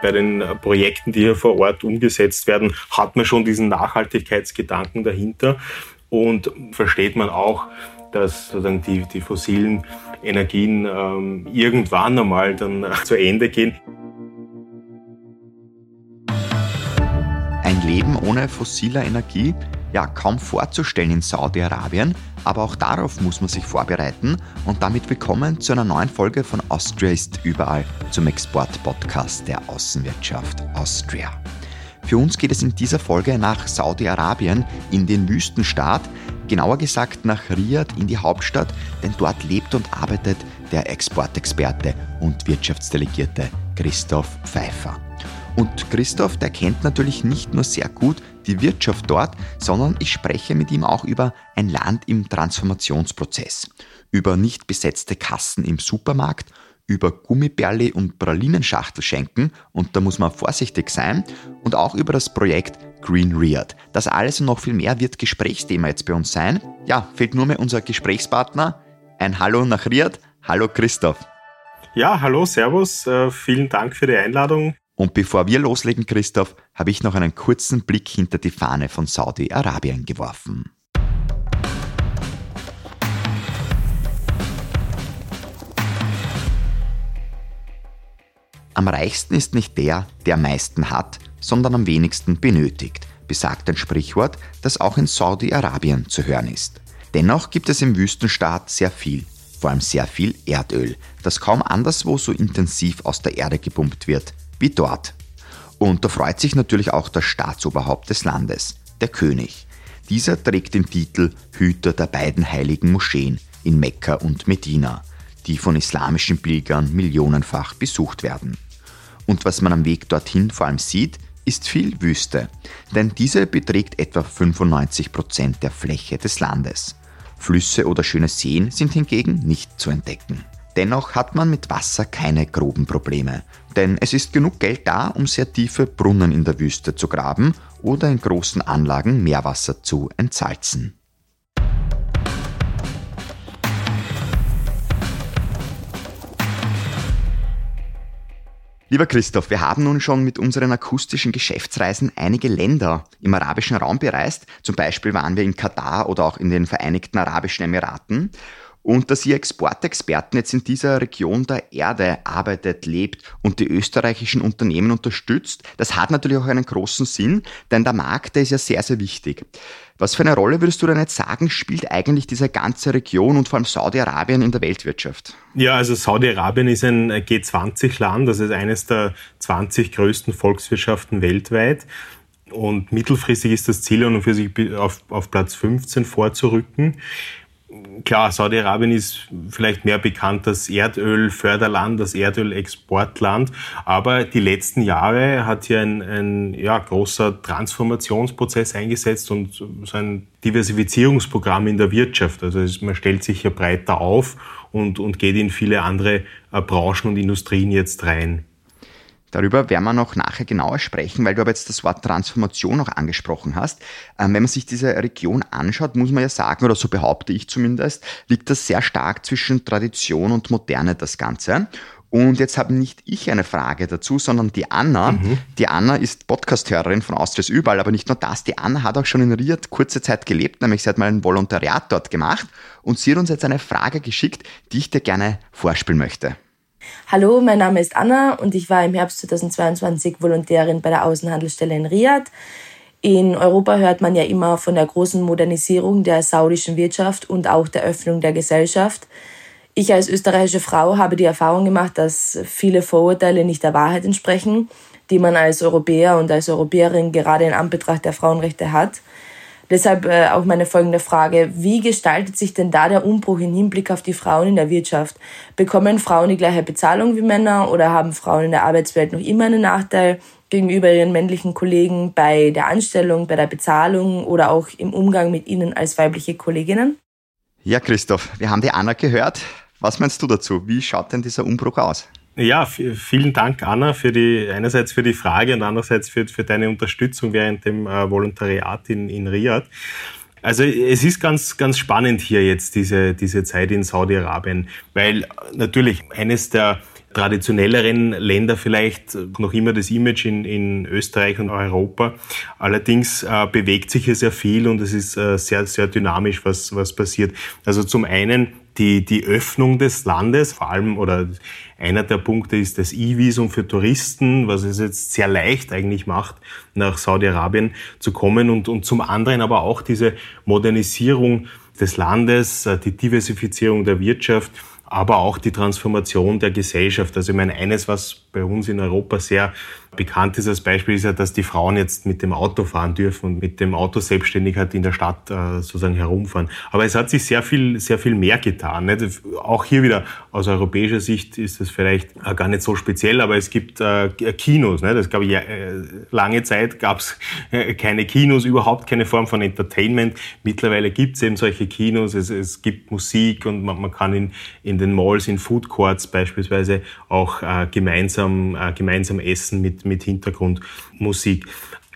Bei den Projekten, die hier vor Ort umgesetzt werden, hat man schon diesen Nachhaltigkeitsgedanken dahinter und versteht man auch, dass sozusagen die, die fossilen Energien ähm, irgendwann einmal dann zu Ende gehen. Ein Leben ohne fossiler Energie? Ja, kaum vorzustellen in Saudi-Arabien, aber auch darauf muss man sich vorbereiten und damit willkommen zu einer neuen Folge von Austria ist überall zum Export-Podcast der Außenwirtschaft Austria. Für uns geht es in dieser Folge nach Saudi-Arabien in den Wüstenstaat, genauer gesagt nach Riyadh in die Hauptstadt, denn dort lebt und arbeitet der Exportexperte und Wirtschaftsdelegierte Christoph Pfeiffer. Und Christoph, der kennt natürlich nicht nur sehr gut die Wirtschaft dort, sondern ich spreche mit ihm auch über ein Land im Transformationsprozess, über nicht besetzte Kassen im Supermarkt über Gummibärli und Pralinenschachtelschenken und da muss man vorsichtig sein und auch über das Projekt Green Riyadh. Das alles und noch viel mehr wird Gesprächsthema jetzt bei uns sein. Ja, fehlt nur mehr unser Gesprächspartner. Ein Hallo nach Riyadh. Hallo Christoph. Ja, hallo, Servus. Äh, vielen Dank für die Einladung. Und bevor wir loslegen, Christoph, habe ich noch einen kurzen Blick hinter die Fahne von Saudi-Arabien geworfen. Am reichsten ist nicht der, der am meisten hat, sondern am wenigsten benötigt, besagt ein Sprichwort, das auch in Saudi-Arabien zu hören ist. Dennoch gibt es im Wüstenstaat sehr viel, vor allem sehr viel Erdöl, das kaum anderswo so intensiv aus der Erde gepumpt wird wie dort. Und da freut sich natürlich auch das Staatsoberhaupt des Landes, der König. Dieser trägt den Titel Hüter der beiden heiligen Moscheen in Mekka und Medina, die von islamischen Pilgern millionenfach besucht werden. Und was man am Weg dorthin vor allem sieht, ist viel Wüste, denn diese beträgt etwa 95 Prozent der Fläche des Landes. Flüsse oder schöne Seen sind hingegen nicht zu entdecken. Dennoch hat man mit Wasser keine groben Probleme, denn es ist genug Geld da, um sehr tiefe Brunnen in der Wüste zu graben oder in großen Anlagen Meerwasser zu entsalzen. Lieber Christoph, wir haben nun schon mit unseren akustischen Geschäftsreisen einige Länder im arabischen Raum bereist. Zum Beispiel waren wir in Katar oder auch in den Vereinigten Arabischen Emiraten. Und dass ihr Exportexperten jetzt in dieser Region der Erde arbeitet, lebt und die österreichischen Unternehmen unterstützt, das hat natürlich auch einen großen Sinn, denn der Markt, der ist ja sehr, sehr wichtig. Was für eine Rolle würdest du denn jetzt sagen, spielt eigentlich diese ganze Region und vor allem Saudi-Arabien in der Weltwirtschaft? Ja, also Saudi-Arabien ist ein G20-Land, das ist eines der 20 größten Volkswirtschaften weltweit. Und mittelfristig ist das Ziel, und für sich auf, auf Platz 15 vorzurücken klar, Saudi-Arabien ist vielleicht mehr bekannt als Erdölförderland, als Erdölexportland, aber die letzten Jahre hat hier ein, ein ja, großer Transformationsprozess eingesetzt und so ein Diversifizierungsprogramm in der Wirtschaft. Also man stellt sich hier breiter auf und, und geht in viele andere äh, Branchen und Industrien jetzt rein. Darüber werden wir noch nachher genauer sprechen, weil du aber jetzt das Wort Transformation auch angesprochen hast. Ähm, wenn man sich diese Region anschaut, muss man ja sagen, oder so behaupte ich zumindest, liegt das sehr stark zwischen Tradition und Moderne, das Ganze. Und jetzt habe nicht ich eine Frage dazu, sondern die Anna. Mhm. Die Anna ist Podcast-Hörerin von Austrias Überall, aber nicht nur das. Die Anna hat auch schon in Riad kurze Zeit gelebt, nämlich sie hat mal ein Volontariat dort gemacht. Und sie hat uns jetzt eine Frage geschickt, die ich dir gerne vorspielen möchte. Hallo, mein Name ist Anna und ich war im Herbst 2022 Volontärin bei der Außenhandelsstelle in Riyadh. In Europa hört man ja immer von der großen Modernisierung der saudischen Wirtschaft und auch der Öffnung der Gesellschaft. Ich als österreichische Frau habe die Erfahrung gemacht, dass viele Vorurteile nicht der Wahrheit entsprechen, die man als Europäer und als Europäerin gerade in Anbetracht der Frauenrechte hat. Deshalb äh, auch meine folgende Frage. Wie gestaltet sich denn da der Umbruch im Hinblick auf die Frauen in der Wirtschaft? Bekommen Frauen die gleiche Bezahlung wie Männer oder haben Frauen in der Arbeitswelt noch immer einen Nachteil gegenüber ihren männlichen Kollegen bei der Anstellung, bei der Bezahlung oder auch im Umgang mit ihnen als weibliche Kolleginnen? Ja, Christoph, wir haben die Anna gehört. Was meinst du dazu? Wie schaut denn dieser Umbruch aus? Ja, vielen Dank, Anna, für die, einerseits für die Frage und andererseits für, für deine Unterstützung während dem äh, Volontariat in, in Riyadh. Also es ist ganz, ganz spannend hier jetzt diese, diese Zeit in Saudi-Arabien, weil natürlich eines der traditionelleren Länder vielleicht noch immer das Image in, in Österreich und Europa. Allerdings äh, bewegt sich hier sehr viel und es ist äh, sehr, sehr dynamisch, was, was passiert. Also zum einen die, die Öffnung des Landes, vor allem, oder einer der Punkte ist das E-Visum für Touristen, was es jetzt sehr leicht eigentlich macht, nach Saudi-Arabien zu kommen und, und zum anderen aber auch diese Modernisierung des Landes, äh, die Diversifizierung der Wirtschaft, aber auch die Transformation der Gesellschaft. Also ich meine, eines, was bei uns in Europa sehr bekannt ist als Beispiel, ist ja, dass die Frauen jetzt mit dem Auto fahren dürfen und mit dem Auto selbstständig halt in der Stadt äh, sozusagen herumfahren. Aber es hat sich sehr viel, sehr viel mehr getan. Auch hier wieder aus europäischer Sicht ist es vielleicht äh, gar nicht so speziell, aber es gibt äh, Kinos. Nicht? Ich, äh, lange Zeit gab es keine Kinos, überhaupt keine Form von Entertainment. Mittlerweile gibt es eben solche Kinos. Es, es gibt Musik und man, man kann in, in den Malls, in Food Courts beispielsweise auch gemeinsam, gemeinsam essen mit, mit Hintergrundmusik.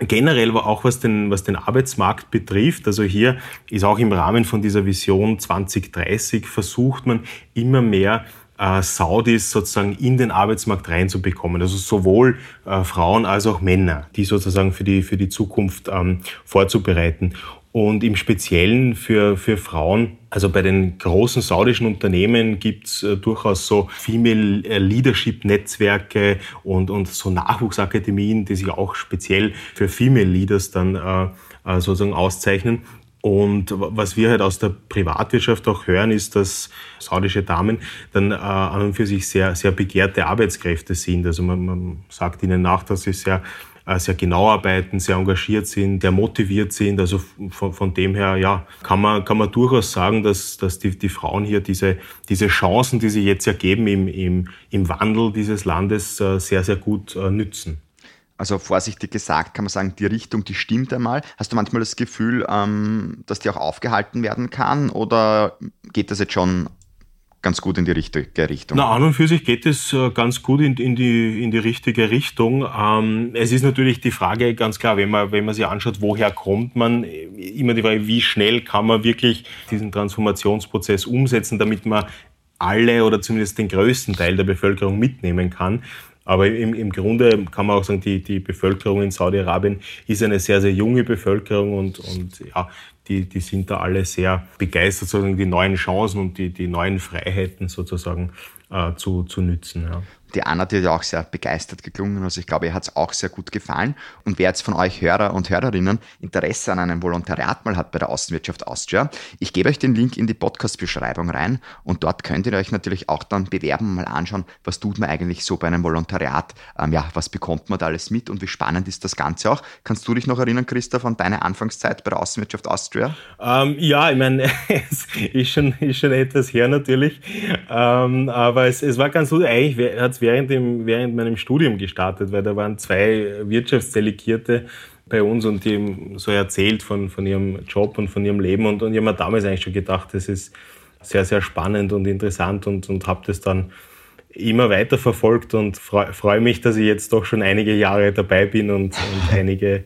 Generell aber auch was den, was den Arbeitsmarkt betrifft, also hier ist auch im Rahmen von dieser Vision 2030 versucht man immer mehr äh, Saudis sozusagen in den Arbeitsmarkt reinzubekommen. Also sowohl äh, Frauen als auch Männer, die sozusagen für die, für die Zukunft ähm, vorzubereiten. Und im Speziellen für, für Frauen, also bei den großen saudischen Unternehmen gibt's äh, durchaus so Female äh, Leadership Netzwerke und, und so Nachwuchsakademien, die sich auch speziell für Female Leaders dann äh, äh, sozusagen auszeichnen. Und was wir halt aus der Privatwirtschaft auch hören, ist, dass saudische Damen dann äh, an und für sich sehr, sehr begehrte Arbeitskräfte sind. Also man, man sagt ihnen nach, dass sie sehr sehr genau arbeiten, sehr engagiert sind, sehr motiviert sind. Also von, von dem her, ja, kann man, kann man durchaus sagen, dass, dass die, die Frauen hier diese, diese Chancen, die sie jetzt ergeben im, im, im Wandel dieses Landes, äh, sehr, sehr gut äh, nützen. Also vorsichtig gesagt kann man sagen, die Richtung, die stimmt einmal. Hast du manchmal das Gefühl, ähm, dass die auch aufgehalten werden kann oder geht das jetzt schon ganz gut in die richtige Richtung. Na, an und für sich geht es äh, ganz gut in, in, die, in die richtige Richtung. Ähm, es ist natürlich die Frage, ganz klar, wenn man, wenn man sich anschaut, woher kommt man, immer die Frage, wie schnell kann man wirklich diesen Transformationsprozess umsetzen, damit man alle oder zumindest den größten Teil der Bevölkerung mitnehmen kann. Aber im, im Grunde kann man auch sagen, die, die Bevölkerung in Saudi-Arabien ist eine sehr, sehr junge Bevölkerung und, und ja, die, die sind da alle sehr begeistert, sozusagen die neuen Chancen und die, die neuen Freiheiten sozusagen äh, zu, zu nützen. Ja. Die Anna hat ja auch sehr begeistert geklungen, also ich glaube, ihr hat es auch sehr gut gefallen. Und wer jetzt von euch Hörer und Hörerinnen Interesse an einem Volontariat mal hat bei der Außenwirtschaft Austria, ich gebe euch den Link in die Podcast-Beschreibung rein und dort könnt ihr euch natürlich auch dann bewerben mal anschauen, was tut man eigentlich so bei einem Volontariat, ähm, ja, was bekommt man da alles mit und wie spannend ist das Ganze auch. Kannst du dich noch erinnern, Christoph, an deine Anfangszeit bei der Außenwirtschaft Austria? Ähm, ja, ich meine, es ist schon, ist schon etwas her natürlich, ähm, aber es, es war ganz gut, eigentlich hat es während, dem, während meinem Studium gestartet, weil da waren zwei Wirtschaftsdelegierte bei uns und die haben so erzählt von, von ihrem Job und von ihrem Leben. Und, und ich habe mir damals eigentlich schon gedacht, das ist sehr, sehr spannend und interessant und, und habe das dann immer weiter verfolgt und freue freu mich, dass ich jetzt doch schon einige Jahre dabei bin und, und einige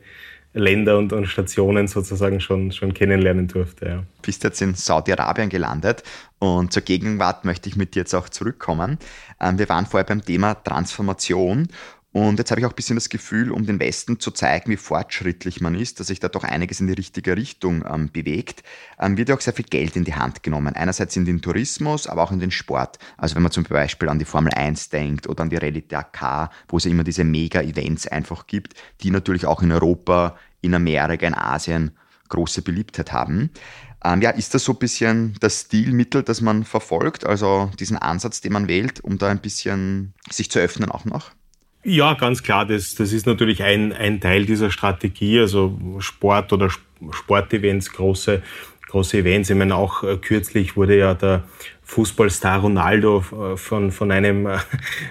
Länder und, und, Stationen sozusagen schon, schon kennenlernen durfte. Ja. Bist jetzt in Saudi-Arabien gelandet und zur Gegenwart möchte ich mit dir jetzt auch zurückkommen. Ähm, wir waren vorher beim Thema Transformation und jetzt habe ich auch ein bisschen das Gefühl, um den Westen zu zeigen, wie fortschrittlich man ist, dass sich da doch einiges in die richtige Richtung ähm, bewegt, ähm, wird ja auch sehr viel Geld in die Hand genommen. Einerseits in den Tourismus, aber auch in den Sport. Also wenn man zum Beispiel an die Formel 1 denkt oder an die Rallye Dakar, wo es ja immer diese Mega-Events einfach gibt, die natürlich auch in Europa, in Amerika, in Asien große Beliebtheit haben. Ähm, ja, ist das so ein bisschen das Stilmittel, das man verfolgt, also diesen Ansatz, den man wählt, um da ein bisschen sich zu öffnen auch noch? Ja, ganz klar, das, das ist natürlich ein, ein Teil dieser Strategie, also Sport oder Sportevents, große, große Events. Ich meine, auch äh, kürzlich wurde ja der Fußballstar Ronaldo äh, von, von einem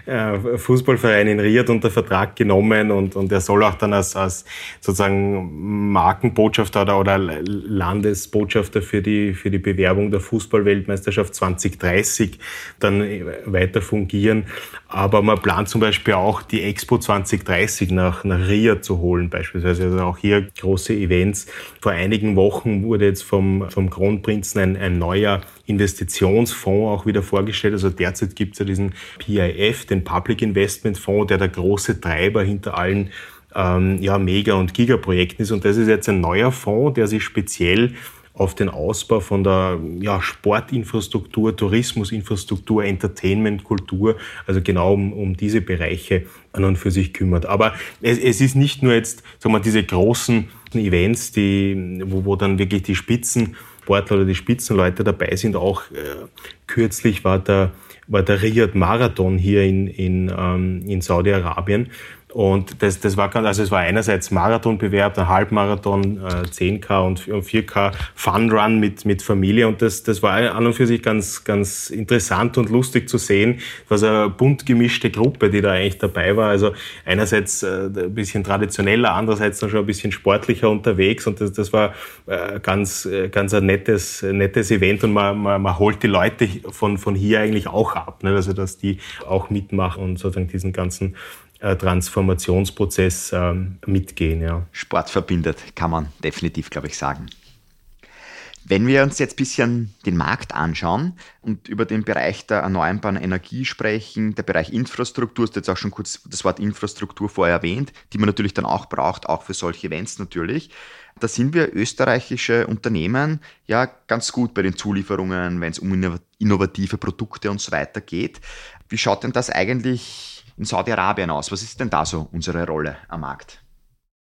äh, Fußballverein in Riyadh unter Vertrag genommen und, und er soll auch dann als, als sozusagen Markenbotschafter oder, oder Landesbotschafter für die, für die Bewerbung der Fußballweltmeisterschaft 2030 dann weiter fungieren. Aber man plant zum Beispiel auch die Expo 2030 nach, nach Riyadh zu holen beispielsweise. Also auch hier große Events. Vor einigen Wochen wurde jetzt vom, vom Kronprinzen ein, ein neuer Investitionsfonds auch wieder vorgestellt. Also derzeit gibt es ja diesen PIF, den Public Investment Fonds, der der große Treiber hinter allen ähm, ja, Mega- und Gigaprojekten ist. Und das ist jetzt ein neuer Fonds, der sich speziell auf den Ausbau von der ja, Sportinfrastruktur, Tourismusinfrastruktur, Entertainment, Kultur, also genau um, um diese Bereiche an und für sich kümmert. Aber es, es ist nicht nur jetzt, sagen wir, diese großen Events, die, wo, wo dann wirklich die Spitzensportler oder die Spitzenleute dabei sind. Auch äh, kürzlich war der, war der Riyadh Marathon hier in, in, ähm, in Saudi-Arabien. Und das, das war ganz, also es war einerseits Marathonbewerb, der Halbmarathon, äh, 10K und 4K Fun Run mit, mit Familie. Und das, das war an und für sich ganz, ganz interessant und lustig zu sehen. Es war eine bunt gemischte Gruppe, die da eigentlich dabei war. Also einerseits äh, ein bisschen traditioneller, andererseits dann schon ein bisschen sportlicher unterwegs. Und das, das war äh, ganz, äh, ganz ein nettes, nettes Event. Und man, man, man holt die Leute von, von hier eigentlich auch ab. Ne? Also dass die auch mitmachen und sozusagen diesen ganzen äh, Transformationsprozess ähm, mitgehen. Ja. Sport verbindet, kann man definitiv, glaube ich, sagen. Wenn wir uns jetzt ein bisschen den Markt anschauen und über den Bereich der erneuerbaren Energie sprechen, der Bereich Infrastruktur, ist jetzt auch schon kurz das Wort Infrastruktur vorher erwähnt, die man natürlich dann auch braucht, auch für solche Events natürlich. Da sind wir österreichische Unternehmen ja ganz gut bei den Zulieferungen, wenn es um innovative Produkte und so weiter geht. Wie schaut denn das eigentlich in Saudi-Arabien aus? Was ist denn da so unsere Rolle am Markt?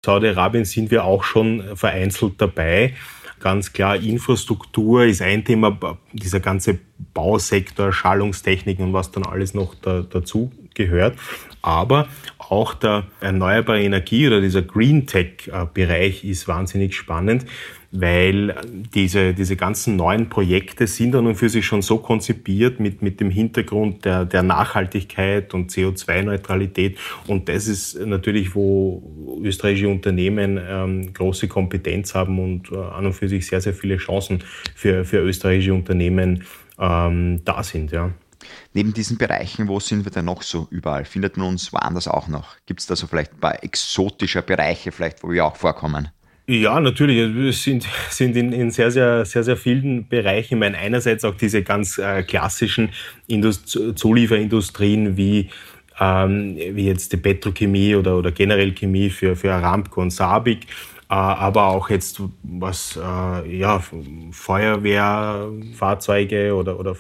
Saudi-Arabien sind wir auch schon vereinzelt dabei. Ganz klar, Infrastruktur ist ein Thema, dieser ganze Bausektor, Schallungstechniken und was dann alles noch da, dazu gehört. Aber auch der erneuerbare Energie oder dieser Green Tech-Bereich ist wahnsinnig spannend weil diese, diese ganzen neuen Projekte sind dann und für sich schon so konzipiert mit, mit dem Hintergrund der, der Nachhaltigkeit und CO2-Neutralität. Und das ist natürlich, wo österreichische Unternehmen ähm, große Kompetenz haben und äh, an und für sich sehr, sehr viele Chancen für, für österreichische Unternehmen ähm, da sind. Ja. Neben diesen Bereichen, wo sind wir denn noch so überall? Findet man uns woanders auch noch? Gibt es da so vielleicht ein paar exotische Bereiche, vielleicht, wo wir auch vorkommen? Ja, natürlich. Wir sind, sind in, in sehr, sehr, sehr, sehr vielen Bereichen. Ich meine, einerseits auch diese ganz äh, klassischen Indust Zulieferindustrien wie, ähm, wie jetzt die Petrochemie oder, oder generell Chemie für, für Aramco und Sabik. Äh, aber auch jetzt was, äh, ja, Feuerwehrfahrzeuge oder, oder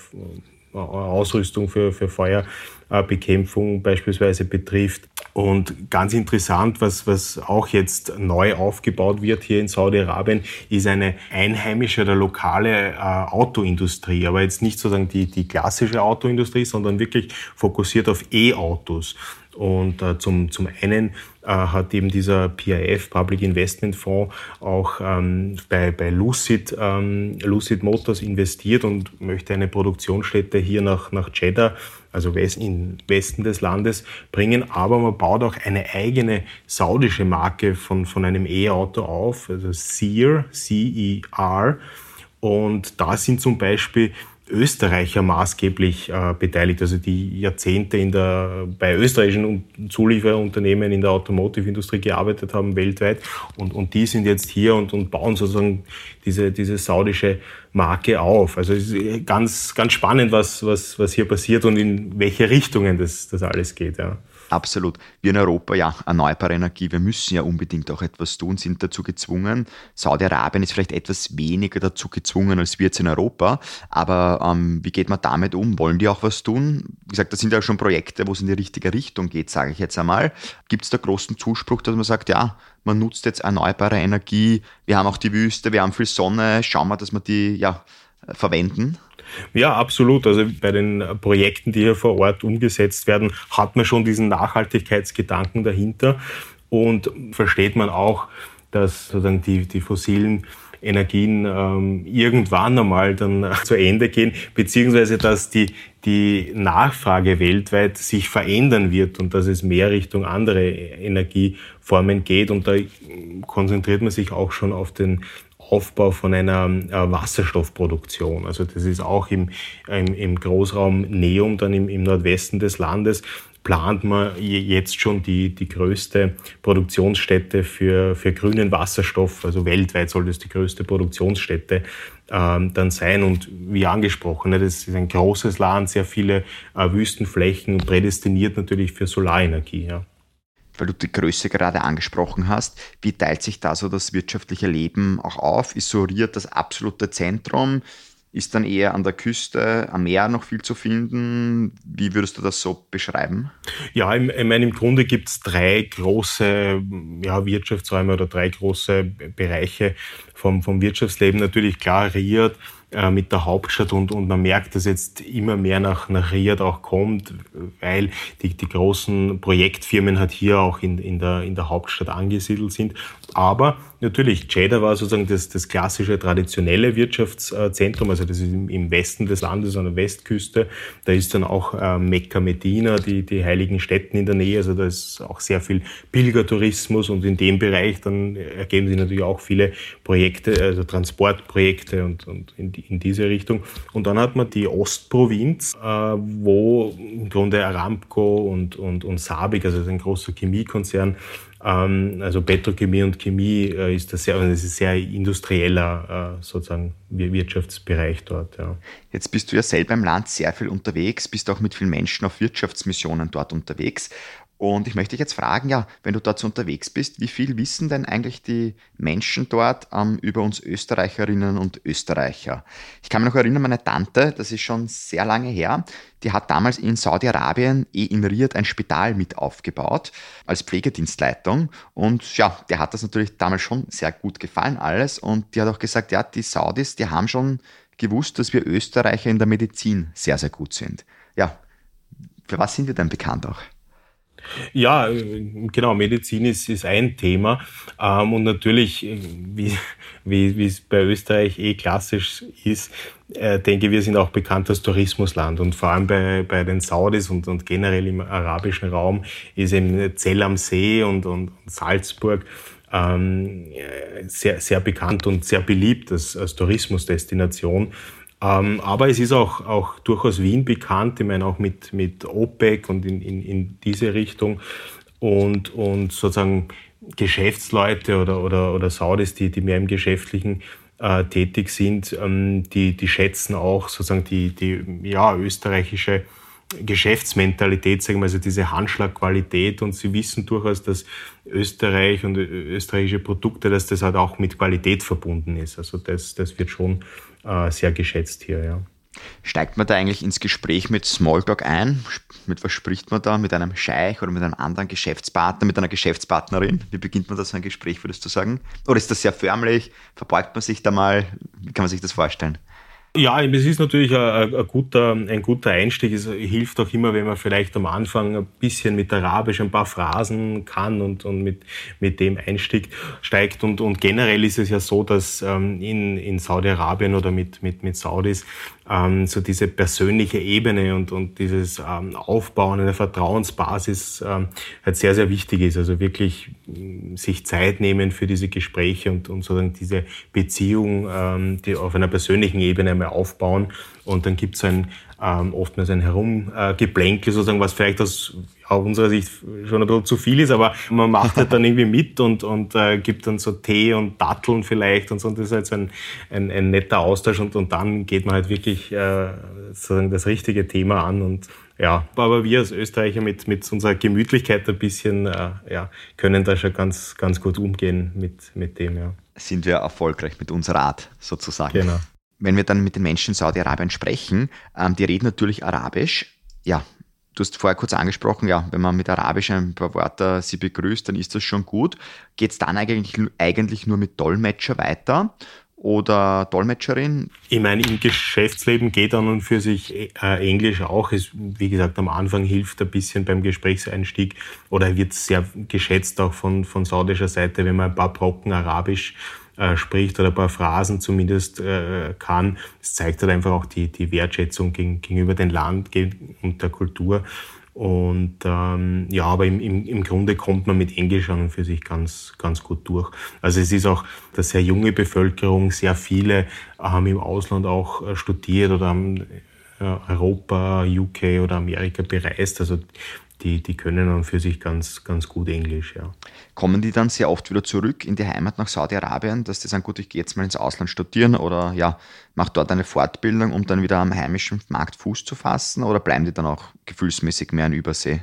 Ausrüstung für, für Feuerbekämpfung beispielsweise betrifft. Und ganz interessant, was, was auch jetzt neu aufgebaut wird hier in Saudi-Arabien, ist eine einheimische oder lokale äh, Autoindustrie. Aber jetzt nicht sozusagen die, die klassische Autoindustrie, sondern wirklich fokussiert auf E-Autos. Und äh, zum, zum einen äh, hat eben dieser PIF, Public Investment Fonds, auch ähm, bei, bei Lucid, ähm, Lucid Motors investiert und möchte eine Produktionsstätte hier nach, nach Jeddah, also West, im Westen des Landes, bringen. Aber man baut auch eine eigene saudische Marke von, von einem E-Auto auf, also Seer, C-E-R. Und da sind zum Beispiel Österreicher maßgeblich äh, beteiligt, also die Jahrzehnte in der, bei österreichischen Zulieferunternehmen in der Automotive-Industrie gearbeitet haben weltweit und, und die sind jetzt hier und, und bauen sozusagen diese, diese saudische Marke auf. Also es ist ganz, ganz spannend, was, was, was hier passiert und in welche Richtungen das, das alles geht. Ja. Absolut. Wir in Europa, ja, erneuerbare Energie, wir müssen ja unbedingt auch etwas tun, sind dazu gezwungen. Saudi-Arabien ist vielleicht etwas weniger dazu gezwungen als wir jetzt in Europa. Aber ähm, wie geht man damit um? Wollen die auch was tun? Wie gesagt, das sind ja schon Projekte, wo es in die richtige Richtung geht, sage ich jetzt einmal. Gibt es da großen Zuspruch, dass man sagt, ja, man nutzt jetzt erneuerbare Energie, wir haben auch die Wüste, wir haben viel Sonne, schauen wir, dass wir die ja, verwenden? Ja, absolut. Also bei den Projekten, die hier vor Ort umgesetzt werden, hat man schon diesen Nachhaltigkeitsgedanken dahinter und versteht man auch, dass sozusagen die, die fossilen Energien ähm, irgendwann einmal dann zu Ende gehen, beziehungsweise dass die, die Nachfrage weltweit sich verändern wird und dass es mehr Richtung andere Energieformen geht. Und da konzentriert man sich auch schon auf den Aufbau von einer äh, Wasserstoffproduktion. Also das ist auch im, im, im Großraum Neum, dann im, im Nordwesten des Landes plant man jetzt schon die, die größte Produktionsstätte für, für grünen Wasserstoff. Also weltweit soll das die größte Produktionsstätte ähm, dann sein. Und wie angesprochen, ne, das ist ein großes Land, sehr viele äh, Wüstenflächen und prädestiniert natürlich für Solarenergie. Weil du die Größe gerade angesprochen hast, wie teilt sich da so das wirtschaftliche Leben auch auf? Isoliert das absolute Zentrum? Ist dann eher an der Küste, am Meer noch viel zu finden? Wie würdest du das so beschreiben? Ja, ich meine, im Grunde gibt es drei große ja, Wirtschaftsräume oder drei große Bereiche vom, vom Wirtschaftsleben. Natürlich klar, Riyadh äh, mit der Hauptstadt und, und man merkt, dass jetzt immer mehr nach, nach Riyadh auch kommt, weil die, die großen Projektfirmen halt hier auch in, in, der, in der Hauptstadt angesiedelt sind. Aber natürlich, Jeddah war sozusagen das, das klassische traditionelle Wirtschaftszentrum, also das ist im Westen des Landes, an der Westküste. Da ist dann auch äh, Mekka, Medina, die, die heiligen Städten in der Nähe, also da ist auch sehr viel Pilgertourismus und in dem Bereich dann ergeben sich natürlich auch viele Projekte, also Transportprojekte und, und in, in diese Richtung. Und dann hat man die Ostprovinz, äh, wo im Grunde Aramco und, und, und Sabic, also ein großer Chemiekonzern, also Petrochemie und Chemie äh, ist das sehr, also das ist sehr industrieller äh, sozusagen Wirtschaftsbereich dort. Ja. Jetzt bist du ja selber im Land sehr viel unterwegs, bist auch mit vielen Menschen auf Wirtschaftsmissionen dort unterwegs. Und ich möchte dich jetzt fragen, ja, wenn du dort so unterwegs bist, wie viel wissen denn eigentlich die Menschen dort ähm, über uns Österreicherinnen und Österreicher? Ich kann mich noch erinnern, meine Tante, das ist schon sehr lange her, die hat damals in Saudi-Arabien eh in Riyadh ein Spital mit aufgebaut als Pflegedienstleitung. Und ja, der hat das natürlich damals schon sehr gut gefallen alles. Und die hat auch gesagt, ja, die Saudis, die haben schon gewusst, dass wir Österreicher in der Medizin sehr, sehr gut sind. Ja, für was sind wir denn bekannt auch? Ja, genau, Medizin ist, ist ein Thema. Ähm, und natürlich, wie, wie, wie es bei Österreich eh klassisch ist, äh, denke wir sind auch bekannt als Tourismusland. Und vor allem bei, bei den Saudis und, und generell im arabischen Raum ist eben Zell am See und, und Salzburg ähm, sehr, sehr bekannt und sehr beliebt als, als Tourismusdestination. Ähm, aber es ist auch, auch durchaus Wien bekannt, ich meine auch mit, mit OPEC und in, in, in diese Richtung. Und, und sozusagen Geschäftsleute oder, oder, oder Saudis, die, die mehr im Geschäftlichen äh, tätig sind, ähm, die, die schätzen auch sozusagen die, die ja, österreichische Geschäftsmentalität, sagen wir, also diese Handschlagqualität und sie wissen durchaus, dass Österreich und österreichische Produkte, dass das halt auch mit Qualität verbunden ist. Also das, das wird schon äh, sehr geschätzt hier, ja. Steigt man da eigentlich ins Gespräch mit Smalltalk ein? Mit was spricht man da? Mit einem Scheich oder mit einem anderen Geschäftspartner, mit einer Geschäftspartnerin? Wie beginnt man da so ein Gespräch, würdest du sagen? Oder ist das sehr förmlich? Verbeugt man sich da mal? Wie kann man sich das vorstellen? Ja, es ist natürlich ein, ein, guter, ein guter Einstieg. Es hilft auch immer, wenn man vielleicht am Anfang ein bisschen mit Arabisch ein paar Phrasen kann und, und mit, mit dem Einstieg steigt. Und, und generell ist es ja so, dass ähm, in, in Saudi-Arabien oder mit, mit, mit Saudis ähm, so diese persönliche Ebene und, und dieses ähm, Aufbauen einer Vertrauensbasis ähm, halt sehr, sehr wichtig ist. Also wirklich äh, sich Zeit nehmen für diese Gespräche und, und sozusagen diese Beziehung, ähm, die auf einer persönlichen Ebene einmal aufbauen. Und dann gibt es ein ähm, oftmals ein Herumgeplänkel sozusagen, was vielleicht aus aus unserer Sicht schon ein bisschen zu viel ist, aber man macht halt dann irgendwie mit und, und äh, gibt dann so Tee und Datteln vielleicht und so. Und das ist halt so ein, ein, ein netter Austausch und, und dann geht man halt wirklich äh, sozusagen das richtige Thema an und ja, aber wir als Österreicher mit, mit unserer Gemütlichkeit ein bisschen, äh, ja, können da schon ganz, ganz gut umgehen mit, mit dem, ja. Sind wir erfolgreich mit unserer Art, sozusagen. Genau. Wenn wir dann mit den Menschen in Saudi-Arabien sprechen, ähm, die reden natürlich Arabisch. Ja, Du hast vorher kurz angesprochen, ja, wenn man mit Arabisch ein paar Wörter sie begrüßt, dann ist das schon gut. Geht es dann eigentlich, eigentlich nur mit Dolmetscher weiter oder Dolmetscherin? Ich meine, im Geschäftsleben geht an und für sich äh, Englisch auch. Es, wie gesagt, am Anfang hilft ein bisschen beim Gesprächseinstieg oder wird sehr geschätzt auch von, von saudischer Seite, wenn man ein paar Brocken Arabisch äh, spricht oder ein paar Phrasen zumindest äh, kann. Das zeigt halt einfach auch die, die Wertschätzung gegen, gegenüber dem Land und der Kultur. Und ähm, ja, aber im, im, im Grunde kommt man mit Englisch an und für sich ganz, ganz gut durch. Also es ist auch eine sehr junge Bevölkerung, sehr viele haben im Ausland auch äh, studiert oder haben äh, Europa, UK oder Amerika bereist. Also die, die können dann für sich ganz, ganz gut Englisch. Ja. Kommen die dann sehr oft wieder zurück in die Heimat nach Saudi-Arabien, dass die sagen, gut, ich gehe jetzt mal ins Ausland studieren oder ja, mache dort eine Fortbildung, um dann wieder am heimischen Markt Fuß zu fassen oder bleiben die dann auch gefühlsmäßig mehr in Übersee?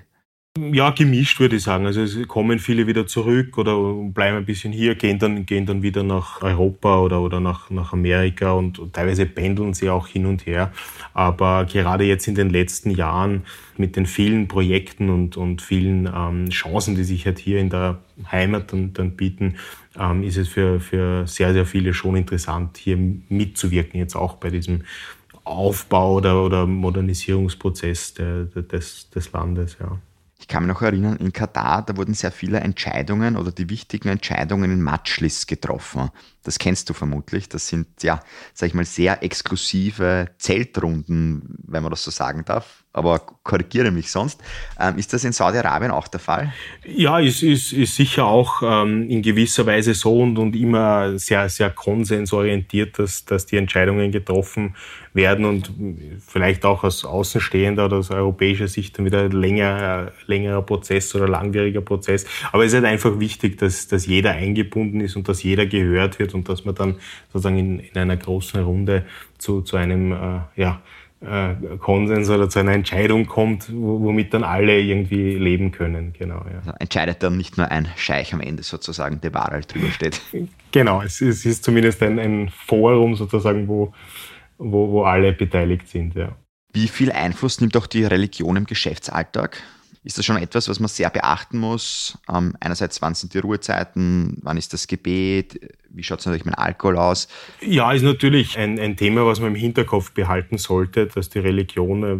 Ja, gemischt würde ich sagen. Also es kommen viele wieder zurück oder bleiben ein bisschen hier, gehen dann, gehen dann wieder nach Europa oder, oder nach, nach Amerika und, teilweise pendeln sie auch hin und her. Aber gerade jetzt in den letzten Jahren mit den vielen Projekten und, und vielen ähm, Chancen, die sich halt hier in der Heimat dann, dann bieten, ähm, ist es für, für sehr, sehr viele schon interessant, hier mitzuwirken, jetzt auch bei diesem Aufbau oder, oder Modernisierungsprozess der, des, des Landes. Ja. Ich kann mich noch erinnern, in Katar, da wurden sehr viele Entscheidungen oder die wichtigen Entscheidungen in Matschlis getroffen. Das kennst du vermutlich. Das sind, ja, sag ich mal, sehr exklusive Zeltrunden, wenn man das so sagen darf aber korrigiere mich sonst. Ähm, ist das in Saudi-Arabien auch der Fall? Ja, ist, ist, ist sicher auch ähm, in gewisser Weise so und, und immer sehr, sehr konsensorientiert, dass, dass die Entscheidungen getroffen werden und vielleicht auch aus Außenstehender oder aus europäischer Sicht dann wieder ein länger, längerer Prozess oder langwieriger Prozess. Aber es ist halt einfach wichtig, dass, dass jeder eingebunden ist und dass jeder gehört wird und dass man dann sozusagen in, in einer großen Runde zu, zu einem, äh, ja, äh, Konsens oder zu einer Entscheidung kommt, womit dann alle irgendwie leben können. Genau, ja. Also entscheidet dann nicht nur ein Scheich am Ende sozusagen, der Wahl drüber steht. Genau, es ist, es ist zumindest ein, ein, Forum sozusagen, wo, wo, wo alle beteiligt sind. Ja. Wie viel Einfluss nimmt auch die Religion im Geschäftsalltag? ist das schon etwas, was man sehr beachten muss. Ähm, einerseits, wann sind die Ruhezeiten, wann ist das Gebet, wie schaut es natürlich mit Alkohol aus? Ja, ist natürlich ein, ein Thema, was man im Hinterkopf behalten sollte, dass die Religion äh,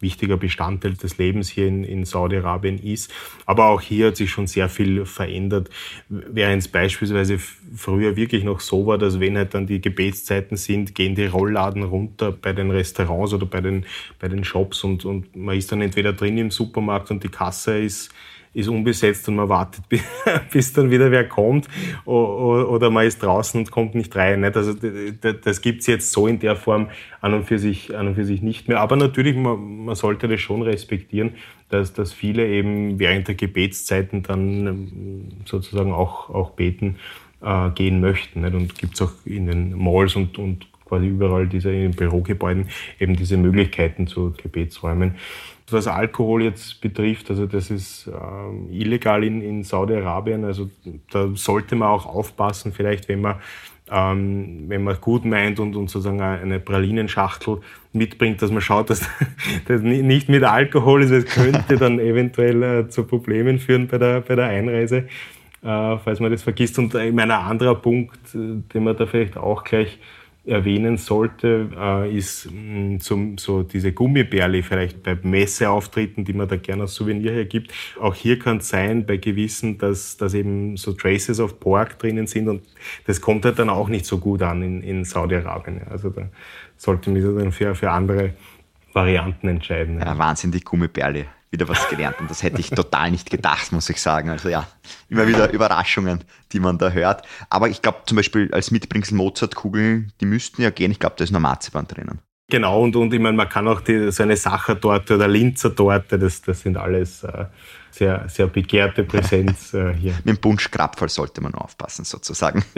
wichtiger Bestandteil des Lebens hier in, in Saudi-Arabien ist. Aber auch hier hat sich schon sehr viel verändert. Während es beispielsweise früher wirklich noch so war, dass wenn halt dann die Gebetszeiten sind, gehen die Rollladen runter bei den Restaurants oder bei den, bei den Shops und, und man ist dann entweder drin im Supermarkt und die Kasse ist ist unbesetzt und man wartet, bis dann wieder wer kommt oder man ist draußen und kommt nicht rein. Also das gibt es jetzt so in der Form an und für sich, an und für sich nicht mehr. Aber natürlich, man, sollte das schon respektieren, dass, dass viele eben während der Gebetszeiten dann ähm, sozusagen auch, auch beten äh, gehen möchten. Und gibt es auch in den Malls und, und quasi überall diese in den Bürogebäuden eben diese Möglichkeiten zu Gebetsräumen. Was Alkohol jetzt betrifft, also das ist ähm, illegal in, in Saudi-Arabien. Also da sollte man auch aufpassen, vielleicht wenn man ähm, wenn man gut meint und, und sozusagen eine Pralinenschachtel mitbringt, dass man schaut, dass das nicht mit Alkohol ist, es könnte dann eventuell äh, zu Problemen führen bei der, bei der Einreise, äh, falls man das vergisst. Und äh, ein anderer Punkt, äh, den man da vielleicht auch gleich erwähnen sollte, äh, ist mh, zum, so diese Gummibärli vielleicht bei Messeauftritten, die man da gerne als Souvenir hergibt. Auch hier kann es sein, bei gewissen, dass, dass eben so Traces of Pork drinnen sind und das kommt halt dann auch nicht so gut an in, in Saudi-Arabien. Also da sollte man sich dann für, für andere Varianten entscheiden. Ja, Wahnsinn, die wieder was gelernt. Und das hätte ich total nicht gedacht, muss ich sagen. Also ja, immer wieder Überraschungen, die man da hört. Aber ich glaube zum Beispiel als Mitbringsel Mozartkugeln, die müssten ja gehen. Ich glaube, da ist noch Marzipan drinnen. Genau, und, und ich meine, man kann auch die, so eine Sachertorte oder Linzer Torte, das, das sind alles äh, sehr, sehr begehrte Präsenz äh, hier. Mit dem Bunschkrapfall sollte man aufpassen, sozusagen.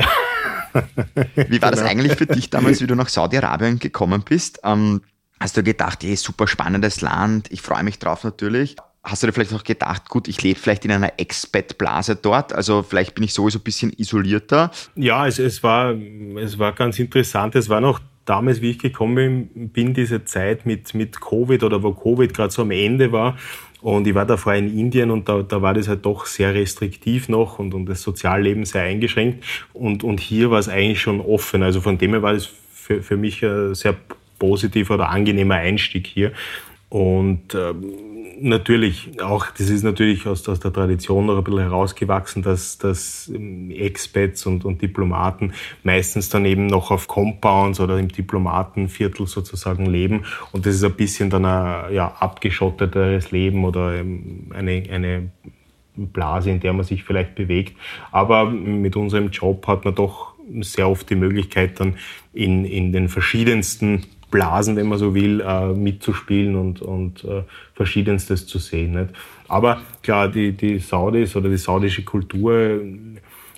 Wie war genau. das eigentlich für dich damals, wie du nach Saudi-Arabien gekommen bist? Ähm, Hast du gedacht, ey, super spannendes Land, ich freue mich drauf natürlich. Hast du dir vielleicht auch gedacht, gut, ich lebe vielleicht in einer Expat-Blase dort, also vielleicht bin ich sowieso ein bisschen isolierter? Ja, es, es, war, es war ganz interessant. Es war noch damals, wie ich gekommen bin, diese Zeit mit, mit Covid oder wo Covid gerade so am Ende war. Und ich war davor in Indien und da, da war das halt doch sehr restriktiv noch und, und das Sozialleben sehr eingeschränkt. Und, und hier war es eigentlich schon offen. Also von dem her war es für, für mich sehr positiver oder angenehmer Einstieg hier. Und ähm, natürlich, auch das ist natürlich aus, aus der Tradition noch ein bisschen herausgewachsen, dass, dass ähm, Expats und, und Diplomaten meistens dann eben noch auf Compounds oder im Diplomatenviertel sozusagen leben. Und das ist ein bisschen dann ein ja, abgeschotteteres Leben oder ähm, eine, eine Blase, in der man sich vielleicht bewegt. Aber mit unserem Job hat man doch sehr oft die Möglichkeit, dann in, in den verschiedensten Blasen, wenn man so will, äh, mitzuspielen und, und äh, Verschiedenstes zu sehen. Nicht? Aber klar, die, die Saudis oder die saudische Kultur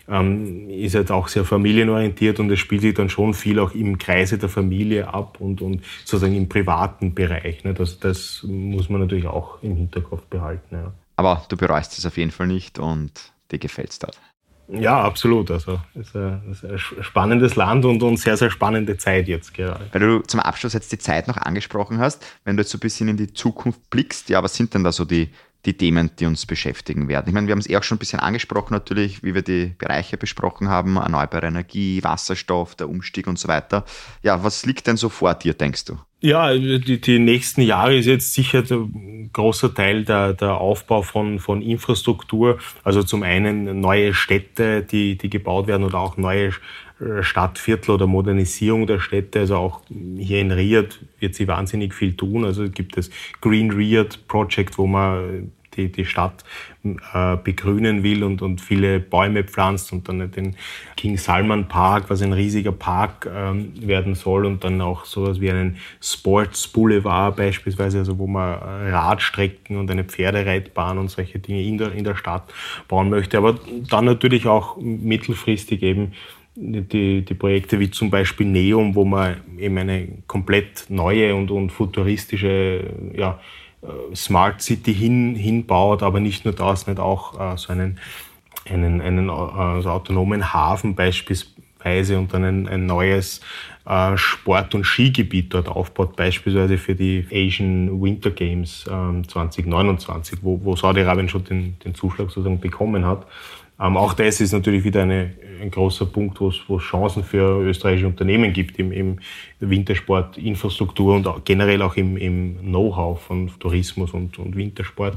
ähm, ist jetzt auch sehr familienorientiert und es spielt sich dann schon viel auch im Kreise der Familie ab und, und sozusagen im privaten Bereich. Ne? Das, das muss man natürlich auch im Hinterkopf behalten. Ja. Aber du bereust es auf jeden Fall nicht und dir gefällt es dort. Ja, absolut. Also es ist, ein, ist ein spannendes Land und, und sehr, sehr spannende Zeit jetzt gerade. Weil du zum Abschluss jetzt die Zeit noch angesprochen hast, wenn du jetzt so ein bisschen in die Zukunft blickst, ja, was sind denn da so die, die Themen, die uns beschäftigen werden. Ich meine, wir haben es eh auch schon ein bisschen angesprochen, natürlich, wie wir die Bereiche besprochen haben, erneuerbare Energie, Wasserstoff, der Umstieg und so weiter. Ja, was liegt denn so vor dir, denkst du? Ja, die, die nächsten Jahre ist jetzt sicher ein großer Teil der, der Aufbau von, von Infrastruktur. Also zum einen neue Städte, die, die gebaut werden oder auch neue Stadtviertel oder Modernisierung der Städte. Also auch hier in Riyadh wird sie wahnsinnig viel tun. Also gibt es Green Riyadh Project, wo man die, die Stadt äh, begrünen will und, und viele Bäume pflanzt und dann den King Salman Park, was ein riesiger Park ähm, werden soll und dann auch sowas wie einen Sports Boulevard beispielsweise, also wo man Radstrecken und eine Pferdereitbahn und solche Dinge in der, in der Stadt bauen möchte. Aber dann natürlich auch mittelfristig eben die, die Projekte wie zum Beispiel Neum, wo man eben eine komplett neue und, und futuristische ja, äh, Smart City hin, hinbaut, aber nicht nur das, nicht auch äh, so einen, einen, einen also autonomen Hafen beispielsweise und dann ein, ein neues äh, Sport- und Skigebiet dort aufbaut, beispielsweise für die Asian Winter Games äh, 2029, wo, wo Saudi-Arabien schon den, den Zuschlag sozusagen bekommen hat. Ähm, auch das ist natürlich wieder eine, ein großer Punkt, wo es, Chancen für österreichische Unternehmen gibt im, im Wintersport, Infrastruktur und auch generell auch im, im Know-how von Tourismus und, und Wintersport.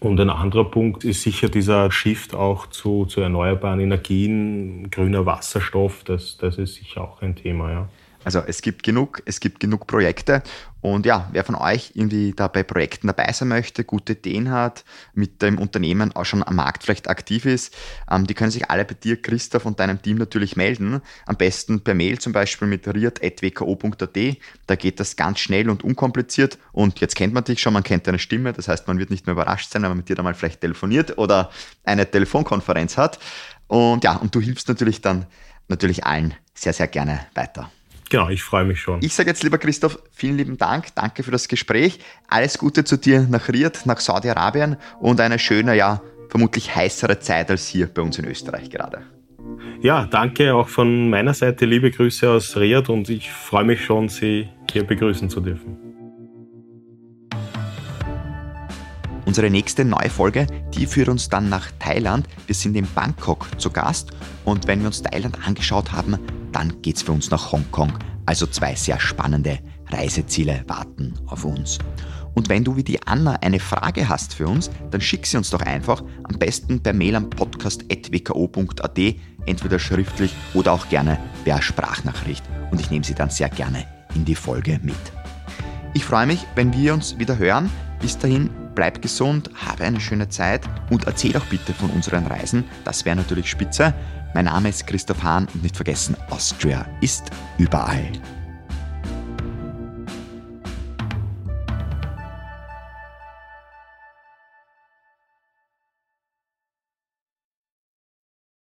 Und ein anderer Punkt ist sicher dieser Shift auch zu, zu erneuerbaren Energien, grüner Wasserstoff, das, das ist sicher auch ein Thema. Ja. Also es gibt genug, es gibt genug Projekte und ja, wer von euch irgendwie da bei Projekten dabei sein möchte, gute Ideen hat, mit dem Unternehmen auch schon am Markt vielleicht aktiv ist, ähm, die können sich alle bei dir, Christoph, und deinem Team natürlich melden. Am besten per Mail zum Beispiel mit riat.wko.at. Da geht das ganz schnell und unkompliziert. Und jetzt kennt man dich schon, man kennt deine Stimme. Das heißt, man wird nicht mehr überrascht sein, wenn man mit dir da mal vielleicht telefoniert oder eine Telefonkonferenz hat. Und ja, und du hilfst natürlich dann natürlich allen sehr, sehr gerne weiter. Genau, ich freue mich schon. Ich sage jetzt, lieber Christoph, vielen lieben Dank. Danke für das Gespräch. Alles Gute zu dir nach Riyadh, nach Saudi-Arabien und eine schöne, ja, vermutlich heißere Zeit als hier bei uns in Österreich gerade. Ja, danke auch von meiner Seite. Liebe Grüße aus Riyadh und ich freue mich schon, Sie hier begrüßen zu dürfen. Unsere nächste neue Folge, die führt uns dann nach Thailand. Wir sind in Bangkok zu Gast und wenn wir uns Thailand angeschaut haben, dann geht's für uns nach Hongkong. Also zwei sehr spannende Reiseziele warten auf uns. Und wenn du wie die Anna eine Frage hast für uns, dann schick sie uns doch einfach am besten per Mail am podcast.wko.at, entweder schriftlich oder auch gerne per Sprachnachricht. Und ich nehme sie dann sehr gerne in die Folge mit. Ich freue mich, wenn wir uns wieder hören. Bis dahin, bleib gesund, habe eine schöne Zeit und erzähl auch bitte von unseren Reisen. Das wäre natürlich spitze. Mein Name ist Christoph Hahn und nicht vergessen, Austria ist überall.